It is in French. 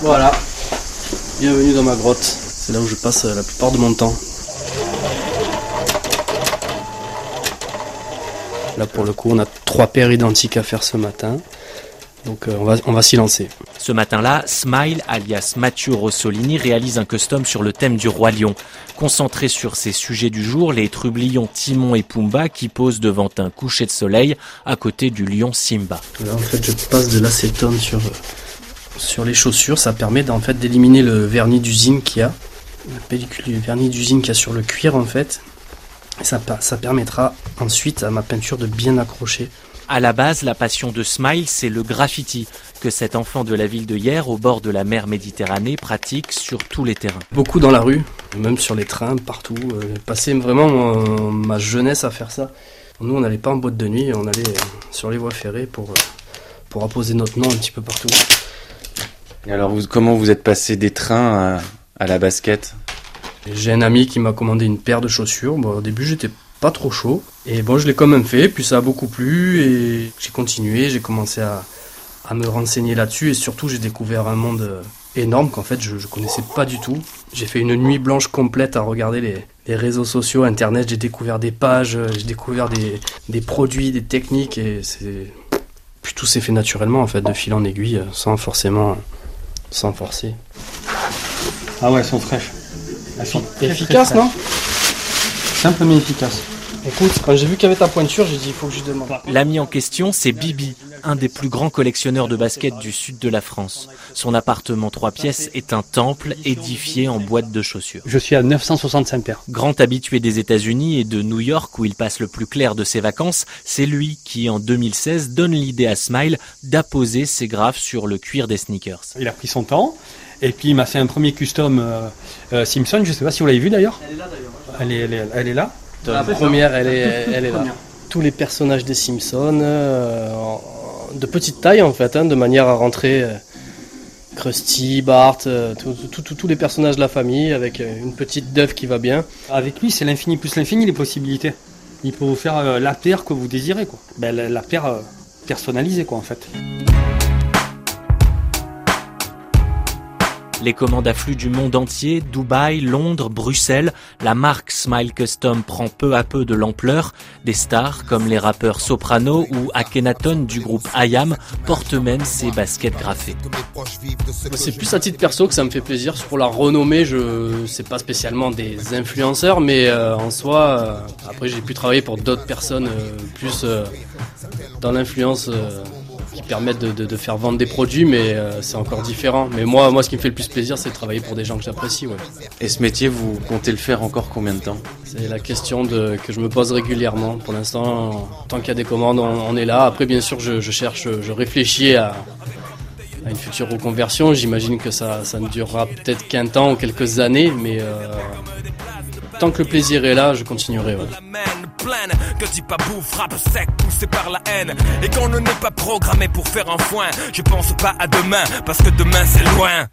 Voilà, bienvenue dans ma grotte. C'est là où je passe la plupart de mon temps. Là pour le coup on a trois paires identiques à faire ce matin. Donc euh, on va, on va s'y lancer. Ce matin-là, Smile, alias Mathieu Rossolini, réalise un custom sur le thème du roi lion. Concentré sur ses sujets du jour, les trublions Timon et Pumba qui posent devant un coucher de soleil à côté du lion Simba. Là en fait je passe de l'acétone sur, sur les chaussures. Ça permet en fait d'éliminer le vernis d'usine qu'il y a. La pellicule du vernis d'usine qu'il y a sur le cuir en fait. Ça, ça permettra ensuite à ma peinture de bien accrocher. À la base, la passion de Smile, c'est le graffiti que cet enfant de la ville de hier, au bord de la mer Méditerranée, pratique sur tous les terrains. Beaucoup dans la rue, même sur les trains, partout. Euh, passer vraiment ma jeunesse à faire ça. Nous, on n'allait pas en boîte de nuit, on allait sur les voies ferrées pour, euh, pour apposer notre nom un petit peu partout. Et alors, comment vous êtes passé des trains à, la basket? J'ai un ami qui m'a commandé une paire de chaussures. Bon, au début, j'étais pas trop chaud. Et bon, je l'ai quand même fait, puis ça a beaucoup plu, et j'ai continué, j'ai commencé à, me renseigner là-dessus, et surtout, j'ai découvert un monde euh, énorme qu'en fait, je, je connaissais pas du tout. J'ai fait une nuit blanche complète à regarder les, réseaux sociaux, Internet, j'ai découvert des pages, euh, j'ai découvert des, produits, des techniques, et. Puis tout s'est fait naturellement, en fait, de fil en aiguille, sans forcément... sans forcer. Ah ouais, elles sont fraîches. Elles sont efficaces, non? Simple mais efficace. Écoute, quand j'ai vu qu'il y avait ta pointure, j'ai dit il faut que je demande. L'ami en question, c'est Bibi, un des plus grands collectionneurs de basket du sud de la France. Son appartement trois pièces est un temple édifié en boîte de chaussures. Je suis à 965 paires. Grand habitué des États-Unis et de New York où il passe le plus clair de ses vacances, c'est lui qui en 2016 donne l'idée à Smile d'apposer ses graphes sur le cuir des sneakers. Il a pris son temps. Et puis il m'a fait un premier custom euh, euh, Simpson, je sais pas si vous l'avez vu d'ailleurs. Elle est là d'ailleurs. Elle est, elle est, elle est là. La première, elle est, elle est là. Tous les personnages des Simpsons, euh, de petite taille en fait, hein, de manière à rentrer euh, Krusty, Bart, euh, tous les personnages de la famille avec une petite d'œuf qui va bien. Avec lui, c'est l'infini plus l'infini les possibilités. Il peut vous faire la paire que vous désirez quoi. Ben, la, la paire personnalisée quoi en fait. Les commandes affluent du monde entier, Dubaï, Londres, Bruxelles. La marque Smile Custom prend peu à peu de l'ampleur. Des stars comme les rappeurs Soprano ou Akhenaton du groupe IAM portent même ces baskets graffées. C'est plus à titre perso que ça me fait plaisir. Pour la renommée, je c'est pas spécialement des influenceurs, mais euh, en soi, euh, après j'ai pu travailler pour d'autres personnes euh, plus dans l'influence qui permettent de, de, de, faire vendre des produits, mais euh, c'est encore différent. Mais moi, moi, ce qui me fait le plus plaisir, c'est de travailler pour des gens que j'apprécie. Ouais. Et ce métier, vous comptez le faire encore combien de temps? C'est la question de, que je me pose régulièrement. Pour l'instant, tant qu'il y a des commandes, on, on, est là. Après, bien sûr, je, je cherche, je réfléchis à, à, une future reconversion. J'imagine que ça, ça ne durera peut-être qu'un temps ou quelques années, mais euh, tant que le plaisir est là, je continuerai. Ouais plaine. Que pas bouffe, frappe sec, poussé par la haine. Et qu'on ne n'est pas programmé pour faire un foin. Je pense pas à demain, parce que demain c'est loin